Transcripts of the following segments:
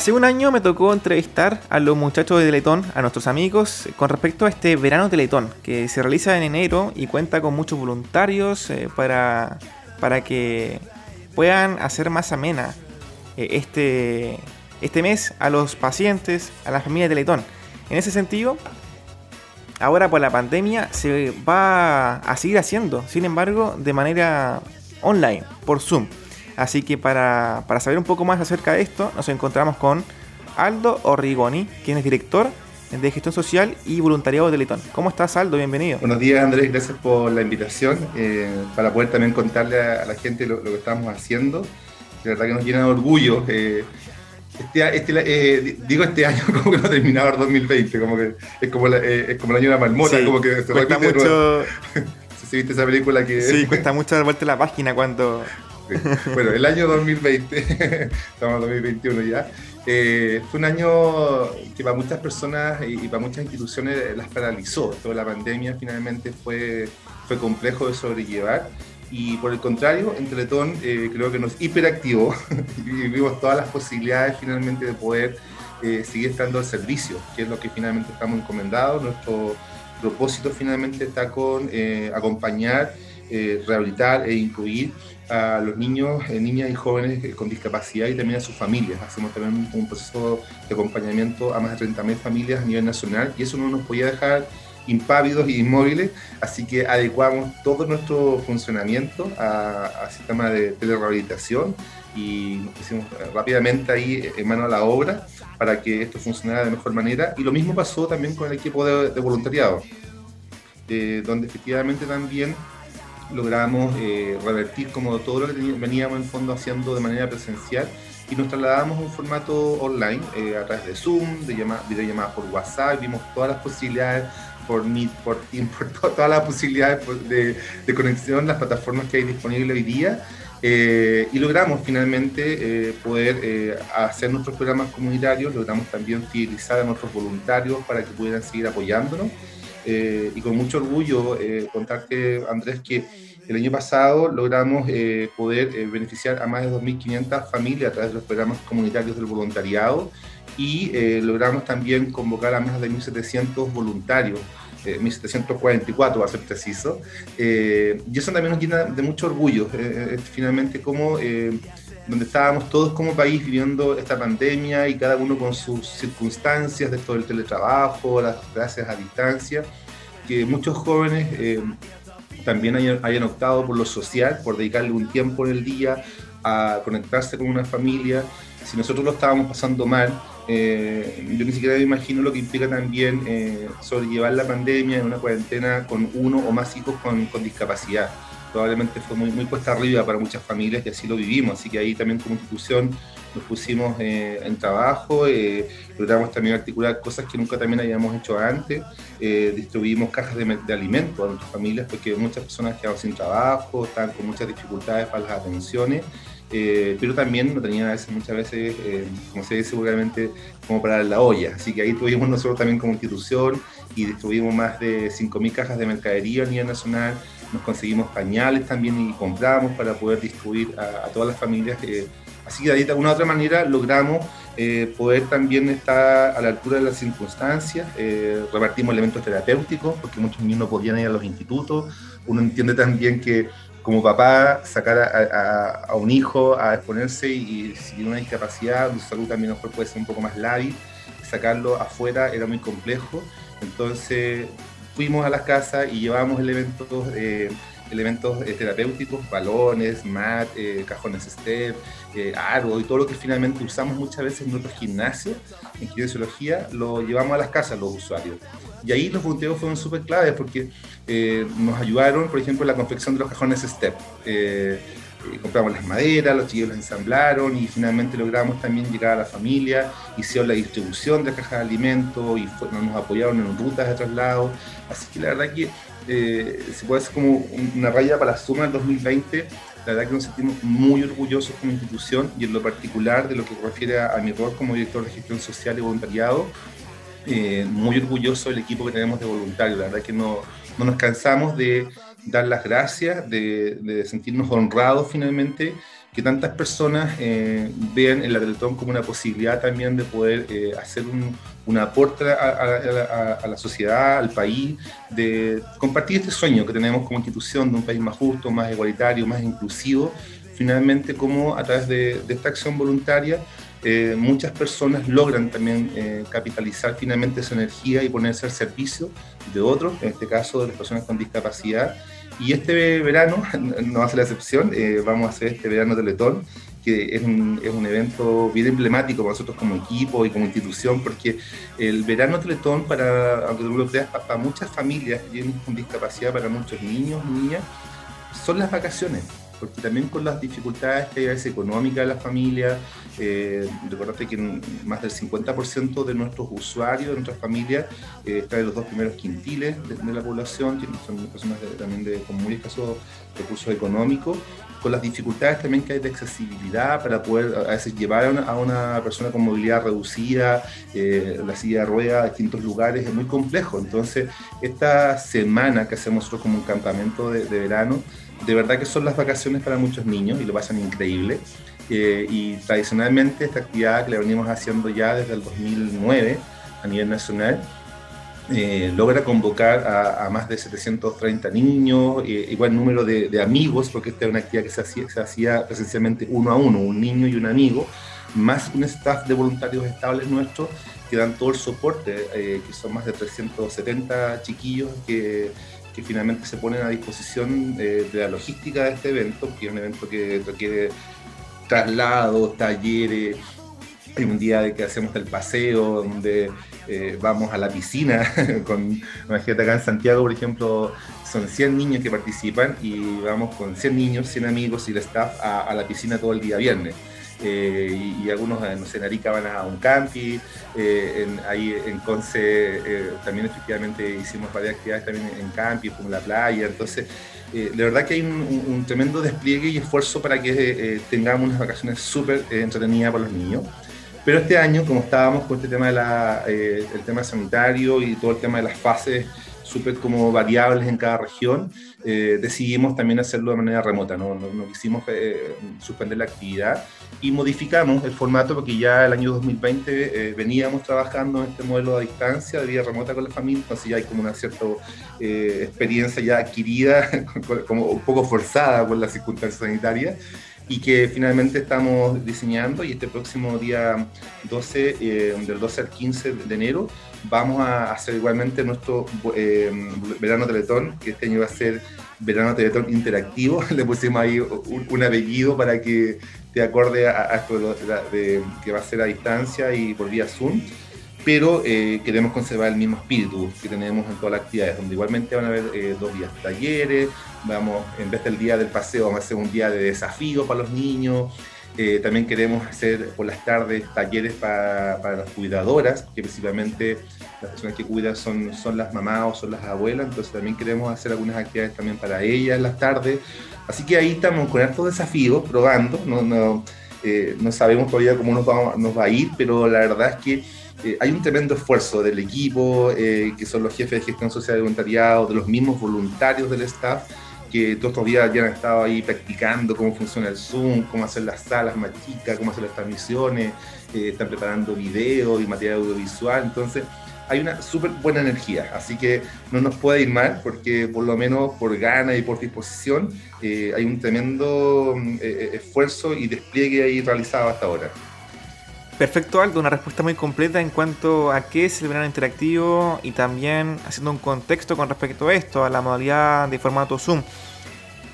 Hace un año me tocó entrevistar a los muchachos de Teletón, a nuestros amigos, con respecto a este verano Teletón, que se realiza en enero y cuenta con muchos voluntarios eh, para, para que puedan hacer más amena eh, este, este mes a los pacientes, a la familia de Teletón. En ese sentido, ahora por la pandemia se va a seguir haciendo, sin embargo, de manera online, por Zoom. Así que para, saber un poco más acerca de esto, nos encontramos con Aldo Orrigoni, quien es director de gestión social y voluntariado de Teletón. ¿Cómo estás, Aldo? Bienvenido. Buenos días, Andrés. Gracias por la invitación eh, para poder también contarle a, la gente lo, que estamos haciendo. De verdad que nos llena de orgullo. Eh, este, este eh, digo este año como que no terminaba el 2020, como que es como, es como el año de la marmota, como que se cuesta mucho... si viste esa película que... Sí, cuesta mucho dar vuelta la página cuando bueno, el año 2020, estamos en 2021 ya, eh, fue un año que para muchas personas y, para muchas instituciones las paralizó. Toda la pandemia finalmente fue, fue complejo de sobrellevar. Y por el contrario, en Teletón eh, creo que nos hiperactivó y vimos todas las posibilidades finalmente de poder eh, seguir estando al servicio, que es lo que finalmente estamos encomendados. Nuestro propósito finalmente está con acompañar, rehabilitar e incluir a los niños, eh, niñas y jóvenes eh, con discapacidad y también a sus familias. Hacemos también un, proceso de acompañamiento a más de 30.000 familias a nivel nacional y eso no nos podía dejar impávidos y inmóviles, así que adecuamos todo nuestro funcionamiento al sistema de telerehabilitación y nos pusimos eh, rápidamente ahí en mano a la obra para que esto funcionara de mejor manera. Y lo mismo pasó también con el equipo de, voluntariado, donde efectivamente también logramos eh, revertir como todo lo que veníamos en fondo haciendo de manera presencial y nos trasladamos a un formato online eh, a través de Zoom, de videollamadas por WhatsApp, vimos todas las posibilidades por Meet, por Team, por todas las posibilidades de, de, conexión, las plataformas que hay disponibles hoy día. Eh, y logramos finalmente poder hacer nuestros programas comunitarios, logramos también fidelizar a nuestros voluntarios para que pudieran seguir apoyándonos. Eh, y con mucho orgullo eh, contarte, Andrés, que el año pasado logramos eh, poder beneficiar a más de 2.500 familias a través de los programas comunitarios del voluntariado y logramos también convocar a más de 1.700 voluntarios. 1744 va a ser preciso, y eso también nos llena de mucho orgullo, finalmente como donde estábamos todos como país viviendo esta pandemia y cada uno con sus circunstancias de todo el teletrabajo, las clases a distancia, que muchos jóvenes eh, también hayan, optado por lo social, por dedicarle un tiempo en el día a conectarse con una familia. Si nosotros lo estábamos pasando mal, eh, yo ni siquiera me imagino lo que implica también eh, sobrellevar la pandemia en una cuarentena con uno o más hijos con, con discapacidad probablemente fue muy, muy cuesta arriba para muchas familias y así lo vivimos. Así que ahí también como institución nos pusimos eh, en trabajo, eh, logramos también articular cosas que nunca también habíamos hecho antes, eh, distribuimos cajas de, de alimentos a nuestras familias porque muchas personas quedaban sin trabajo, estaban con muchas dificultades para las atenciones. pero también no tenían muchas veces, como se dice seguramente, como para la olla. Así que ahí tuvimos nosotros también como institución y distribuimos más de 5.000 cajas de mercadería a nivel nacional, nos conseguimos pañales también y compramos para poder distribuir a, todas las familias. Eh, así que de alguna u otra manera logramos eh, poder también estar a la altura de las circunstancias, eh, repartimos elementos terapéuticos, porque muchos niños no podían ir a los institutos, uno entiende también que como papá sacar a, un hijo a exponerse y, si tiene una discapacidad, su salud también mejor puede ser un poco más lábil, sacarlo afuera era muy complejo, entonces fuimos a las casas y llevábamos elementos, eh, elementos eh, terapéuticos, balones, mat, eh, cajones step, árbol y todo lo que finalmente usamos muchas veces en nuestros gimnasios, en kinesiología, lo llevamos a las casas los usuarios. Y ahí los voluntarios fueron súper claves porque nos ayudaron, por ejemplo, en la confección de los cajones step compramos las maderas, los chicos las ensamblaron y finalmente logramos también llegar a la familia, hicieron la distribución de cajas de alimentos y nos apoyaron en rutas de traslado. Así que la verdad que eh, se puede hacer como una raya para la suma del 2020. La verdad que nos sentimos muy orgullosos como institución y en lo particular de lo que refiere a, mi rol como director de gestión social y voluntariado, eh, muy orgulloso del equipo que tenemos de voluntarios. La verdad que no, no nos cansamos de dar las gracias, de, sentirnos honrados finalmente que tantas personas eh, vean el la Teletón como una posibilidad también de poder eh, hacer un, aporte a, a, la sociedad, al país, de compartir este sueño que tenemos como institución de un país más justo, más igualitario, más inclusivo, finalmente como a través de, de esta acción voluntaria eh, muchas personas logran también eh, capitalizar finalmente esa energía y ponerse al servicio de otros, en este caso de las personas con discapacidad. Y este verano, no ser la excepción, eh, vamos a hacer este verano Teletón, que es un, es evento bien emblemático para nosotros como equipo y como institución, porque el verano Teletón, para, aunque tú lo creas, para, muchas familias que tienen con discapacidad, para muchos niños, niñas, son las vacaciones porque también con las dificultades que hay a veces económicas de las familias, eh, recordate que más del 50% de nuestros usuarios, de nuestras familias, eh, están en los dos primeros quintiles de, la población, son personas también de, con muy escasos recursos económicos, con las dificultades también que hay de accesibilidad para poder a veces llevar a una, persona con movilidad reducida, eh, la silla de ruedas a distintos lugares, es muy complejo. Entonces, esta semana que hacemos nosotros como un campamento de verano, de verdad que son las vacaciones para muchos niños y lo pasan increíble. Eh, y tradicionalmente esta actividad que la venimos haciendo ya desde el 2009 a nivel nacional, eh, logra convocar a, más de 730 niños, eh, igual número de, amigos, porque esta es una actividad que se hacía, se hacía presencialmente uno a uno, un niño y un amigo, más un staff de voluntarios estables nuestros que dan todo el soporte, que son más de 370 chiquillos que que finalmente se ponen a disposición de la logística de este evento, que es un evento que requiere traslados, talleres, hay un día que hacemos el paseo, donde eh, vamos a la piscina, con, imagínate acá en Santiago, por ejemplo, son 100 niños que participan y vamos con 100 niños, 100 amigos y el staff a la piscina todo el día viernes. Eh, y, algunos, no sé, en Arica van a un campi, eh, ahí en Conce eh, también efectivamente hicimos varias actividades también en campi, como la playa, entonces de verdad que hay un, tremendo despliegue y esfuerzo para que tengamos unas vacaciones súper entretenidas para los niños. Pero este año, como estábamos con este tema de la, el tema sanitario y todo el tema de las fases súper como variables en cada región, eh, decidimos también hacerlo de manera remota, no, no, quisimos eh, suspender la actividad y modificamos el formato porque ya el año 2020 eh, veníamos trabajando en este modelo a distancia, de vida remota con la familia, entonces ya hay como una cierta experiencia ya adquirida, como un poco forzada por las circunstancias sanitarias y que finalmente estamos diseñando y este próximo día 12, del 12 al 15 de enero, vamos a hacer igualmente nuestro eh, verano Teletón, que este año va a ser verano Teletón interactivo. Le pusimos ahí un, apellido para que te acorde a, esto de, que va a ser a distancia y por vía Zoom. Pero eh, queremos conservar el mismo espíritu que tenemos en todas las actividades, donde igualmente van a haber eh, dos días talleres, vamos, en vez del día del paseo, vamos a hacer un día de desafío para los niños, eh, también queremos hacer por las tardes talleres para, las cuidadoras, que principalmente las personas que cuidan son, son las mamás o son las abuelas, entonces también queremos hacer algunas actividades también para ellas en las tardes. Así que ahí estamos con desafíos, probando, no, no, eh, no sabemos todavía cómo nos va, nos va, a ir, pero la verdad es que eh, hay un tremendo esfuerzo del equipo, que son los jefes de gestión social de voluntariado, de los mismos voluntarios del staff, que todos estos días ya han estado ahí practicando cómo funciona el Zoom, cómo hacer las salas más chicas, cómo hacer las transmisiones, eh, están preparando videos y material audiovisual, entonces hay una súper buena energía, así que no nos puede ir mal porque por lo menos por gana y por disposición eh, hay un tremendo eh, esfuerzo y despliegue ahí realizado hasta ahora. Perfecto, Aldo, una respuesta muy completa en cuanto a qué es el verano interactivo y también haciendo un contexto con respecto a esto, a la modalidad de formato Zoom.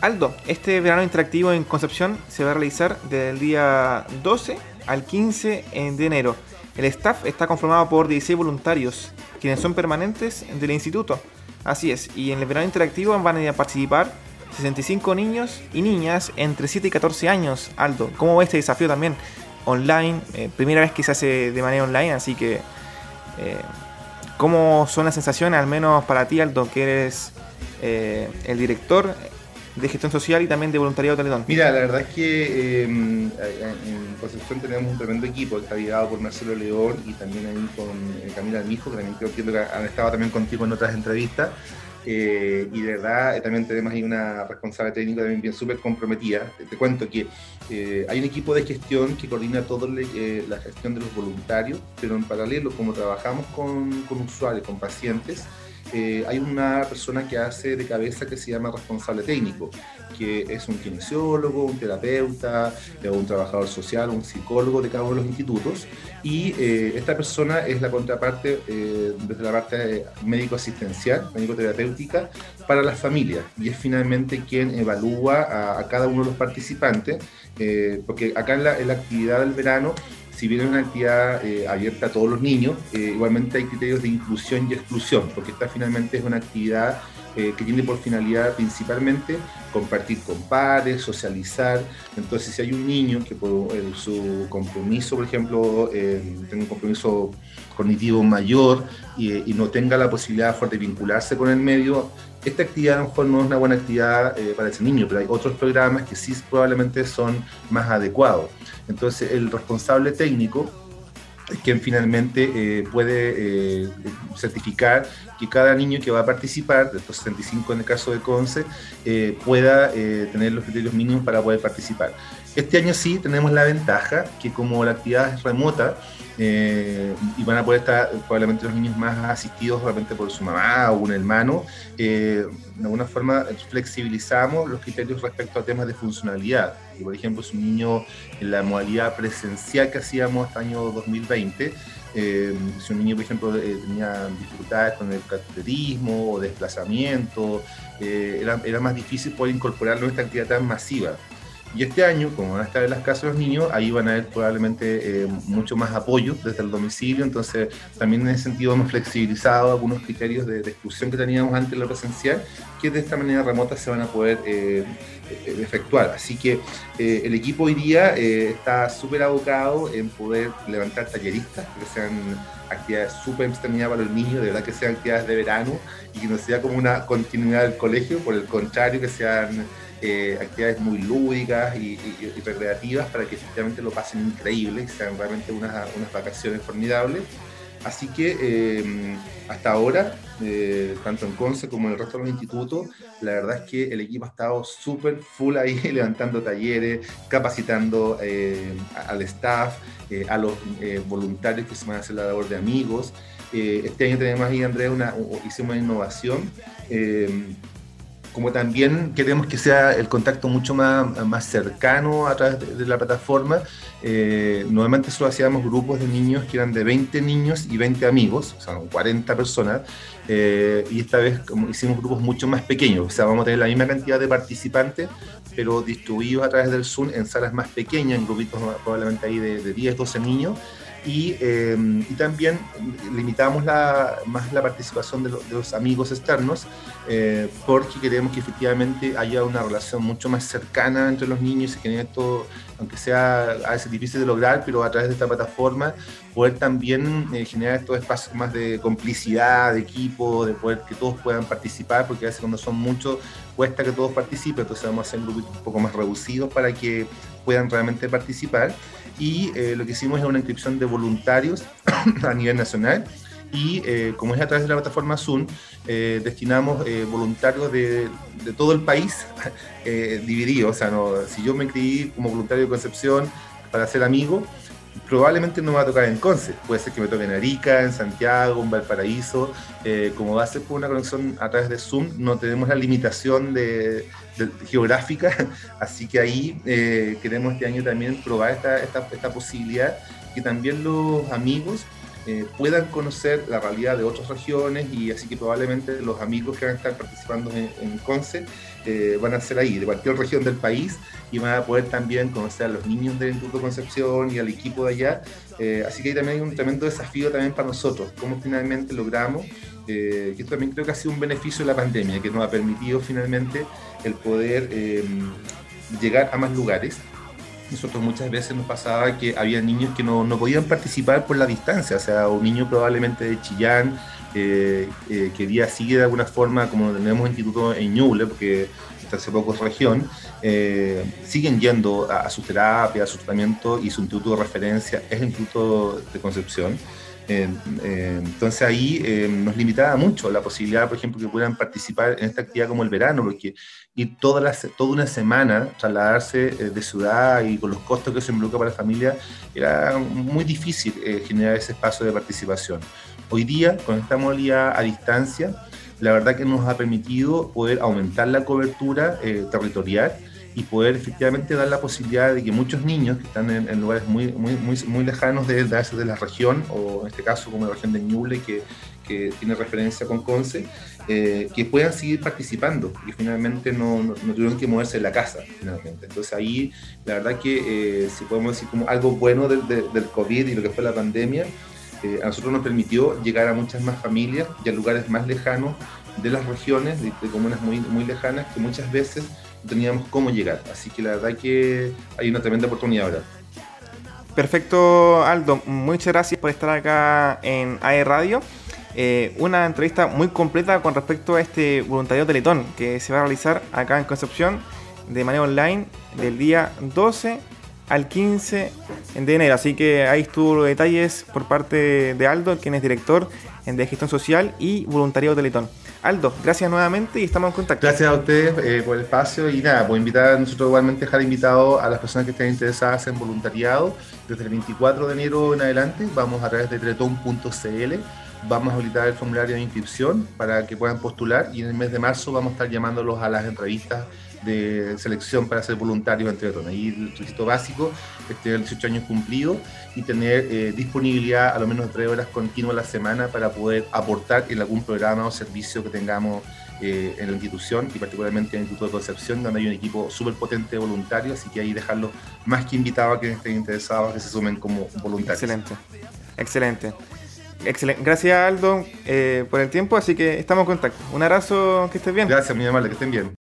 Aldo, este verano interactivo en Concepción se va a realizar desde el día 12 al 15 de enero. El staff está conformado por 16 voluntarios, quienes son permanentes del instituto. Así es, y en el verano interactivo van a participar 65 niños y niñas entre 7 y 14 años. Aldo, ¿cómo va este desafío también? Online, eh, primera vez que se hace de manera online, así que eh, ¿cómo son las sensaciones, al menos para ti, Aldo, que eres eh, el director de gestión social y también de voluntariado Teletón? Mira, la verdad es que en Concepción tenemos un tremendo equipo, está liderado por Marcelo León y también ahí con Camila Mijo, que también creo que han estado también contigo en otras entrevistas. Eh, y de verdad también tenemos ahí una responsable técnica también bien súper comprometida. Te, cuento que hay un equipo de gestión que coordina toda la gestión de los voluntarios, pero en paralelo, como trabajamos con usuarios, con pacientes, eh, hay una persona que hace de cabeza que se llama responsable técnico, que es un kinesiólogo, un terapeuta, eh, un trabajador social, un psicólogo de cada uno de los institutos. Y eh, esta persona es la contraparte desde la parte médico-asistencial, médico-terapéutica, para las familias. Y es finalmente quien evalúa a, cada uno de los participantes, porque acá en la, en la actividad del verano si bien es una actividad eh, abierta a todos los niños, eh, igualmente hay criterios de inclusión y exclusión, porque esta finalmente es una actividad eh, que tiene por finalidad principalmente compartir con padres, socializar. Entonces, si hay un niño que por su compromiso, por ejemplo, tiene un compromiso cognitivo mayor y, no tenga la posibilidad de vincularse con el medio, esta actividad a lo mejor no es una buena actividad para ese niño, pero hay otros programas que sí probablemente son más adecuados. Entonces, el responsable técnico es quien finalmente eh, puede eh, certificar que cada niño que va a participar, de estos 65 en el caso de CONCE, eh, pueda tener los criterios mínimos para poder participar. Este año sí tenemos la ventaja que como la actividad es remota, eh, y van a poder estar probablemente los niños más asistidos realmente por su mamá o un hermano. Eh, de alguna forma flexibilizamos los criterios respecto a temas de funcionalidad. Y por ejemplo, si un niño en la modalidad presencial que hacíamos hasta el año 2020, eh, si un niño, por ejemplo, tenía dificultades con el cateterismo o desplazamiento, era, era, más difícil poder incorporarlo en esta actividad tan masiva. Y este año, como van a estar en las casas los niños, ahí van a haber probablemente eh, mucho más apoyo desde el domicilio, entonces también en ese sentido hemos flexibilizado algunos criterios de, exclusión que teníamos antes en la presencial, que de esta manera remota se van a poder eh, eh, efectuar. Así que el equipo hoy día está súper abocado en poder levantar talleristas, que sean actividades súper exterminadas para los niños, de verdad que sean actividades de verano y que no sea como una continuidad del colegio, por el contrario, que sean eh, actividades muy lúdicas y, recreativas para que efectivamente lo pasen increíble sean realmente unas, unas vacaciones formidables. Así que eh, hasta ahora, eh, tanto en CONCE como en el resto de los institutos, la verdad es que el equipo ha estado súper full ahí, levantando talleres, capacitando al staff, a los voluntarios que se van a hacer la labor de amigos. este año tenemos ahí, Andrea, una, hicimos una innovación como también queremos que sea el contacto mucho más, más cercano a través de, la plataforma, eh, normalmente solo hacíamos grupos de niños que eran de 20 niños y 20 amigos, o sea, 40 personas, eh, y esta vez como hicimos grupos mucho más pequeños, o sea, vamos a tener la misma cantidad de participantes, pero distribuidos a través del Zoom en salas más pequeñas, en grupitos probablemente ahí de, de 10, 12 niños, y, y, también limitamos la, más la participación de, los amigos externos eh, porque queremos que efectivamente haya una relación mucho más cercana entre los niños y que esto, aunque sea a veces difícil de lograr, pero a través de esta plataforma poder también eh, generar estos espacios más de complicidad, de equipo, de poder que todos puedan participar, porque a veces cuando son muchos cuesta que todos participen, entonces vamos a hacer grupos un poco más reducidos para que puedan realmente participar y eh, lo que hicimos es una inscripción de voluntarios a nivel nacional y eh, como es a través de la plataforma Zoom, eh, destinamos voluntarios de, de, todo el país divididos. O sea, no, si yo me inscribí como voluntario de Concepción para ser amigo, probablemente no me va a tocar en Conce, puede ser que me toque en Arica, en Santiago, en Valparaíso, como va a ser por una conexión a través de Zoom, no tenemos la limitación de, geográfica, así que ahí eh, queremos este año también probar esta, esta, esta posibilidad. Que también los amigos eh, puedan conocer la realidad de otras regiones y así que probablemente los amigos que van a estar participando en, en CONCE eh, van a ser ahí, de cualquier región del país y van a poder también conocer a los niños del Instituto Concepción y al equipo de allá. así que ahí también hay un tremendo desafío también para nosotros, cómo finalmente logramos, que esto también creo que ha sido un beneficio de la pandemia, que nos ha permitido finalmente el poder eh, llegar a más lugares. Nosotros muchas veces nos pasaba que había niños que no, no podían participar por la distancia, o sea, un niño probablemente de Chillán eh, eh, quería seguir de alguna forma, como tenemos instituto en Ñuble, porque hasta hace poco es región, siguen yendo a, su terapia, a su tratamiento y su instituto de referencia es el Instituto de Concepción. Entonces ahí eh, nos limitaba mucho la posibilidad, por ejemplo, que pudieran participar en esta actividad como el verano, porque ir toda, la, toda una semana, trasladarse eh, de ciudad y con los costos que se involucra para la familia, era muy difícil eh, generar ese espacio de participación. Hoy día, con esta modalidad a distancia, la verdad que nos ha permitido poder aumentar la cobertura territorial y poder efectivamente dar la posibilidad de que muchos niños que están en, lugares muy, muy, muy, muy lejanos de, de, la región, o en este caso como la región de Ñuble, que, que tiene referencia con Conce, eh, que puedan seguir participando y finalmente no, no, tuvieron que moverse de la casa. Finalmente. Entonces ahí la verdad que eh, si podemos decir como algo bueno del, del COVID y lo que fue la pandemia, eh, a nosotros nos permitió llegar a muchas más familias y a lugares más lejanos de las regiones, de, de comunas muy, muy lejanas, que muchas veces teníamos cómo llegar. Así que la verdad que hay una tremenda oportunidad ahora. Perfecto, Aldo. Muchas gracias por estar acá en AE Radio. Eh, una entrevista muy completa con respecto a este voluntariado Teletón que se va a realizar acá en Concepción de manera online del día 12 al 15 de enero. Así que ahí estuvo los detalles por parte de Aldo, quien es director de gestión social y voluntariado Teletón. Aldo, gracias nuevamente y estamos en contacto. Gracias a ustedes eh, por el espacio y nada, por invitar a nosotros igualmente dejar invitado a las personas que estén interesadas en voluntariado desde el 24 de enero en adelante. Vamos a través de teletón.cl, vamos a habilitar el formulario de inscripción para que puedan postular y en el mes de marzo vamos a estar llamándolos a las entrevistas de selección para ser voluntarios entre otros. Ahí el requisito básico es tener 18 años cumplidos y tener eh, disponibilidad a lo menos de 3 horas continuas a la semana para poder aportar en algún programa o servicio que tengamos eh, en la institución y particularmente en el Instituto de Concepción, donde hay un equipo súper potente de voluntarios, así que ahí dejarlos más que invitados a quienes estén interesados que se sumen como voluntarios. Excelente, excelente. Excelente. Gracias Aldo eh, por el tiempo, así que estamos en contacto. Un abrazo, que estés bien. Gracias, muy amable, que estén bien.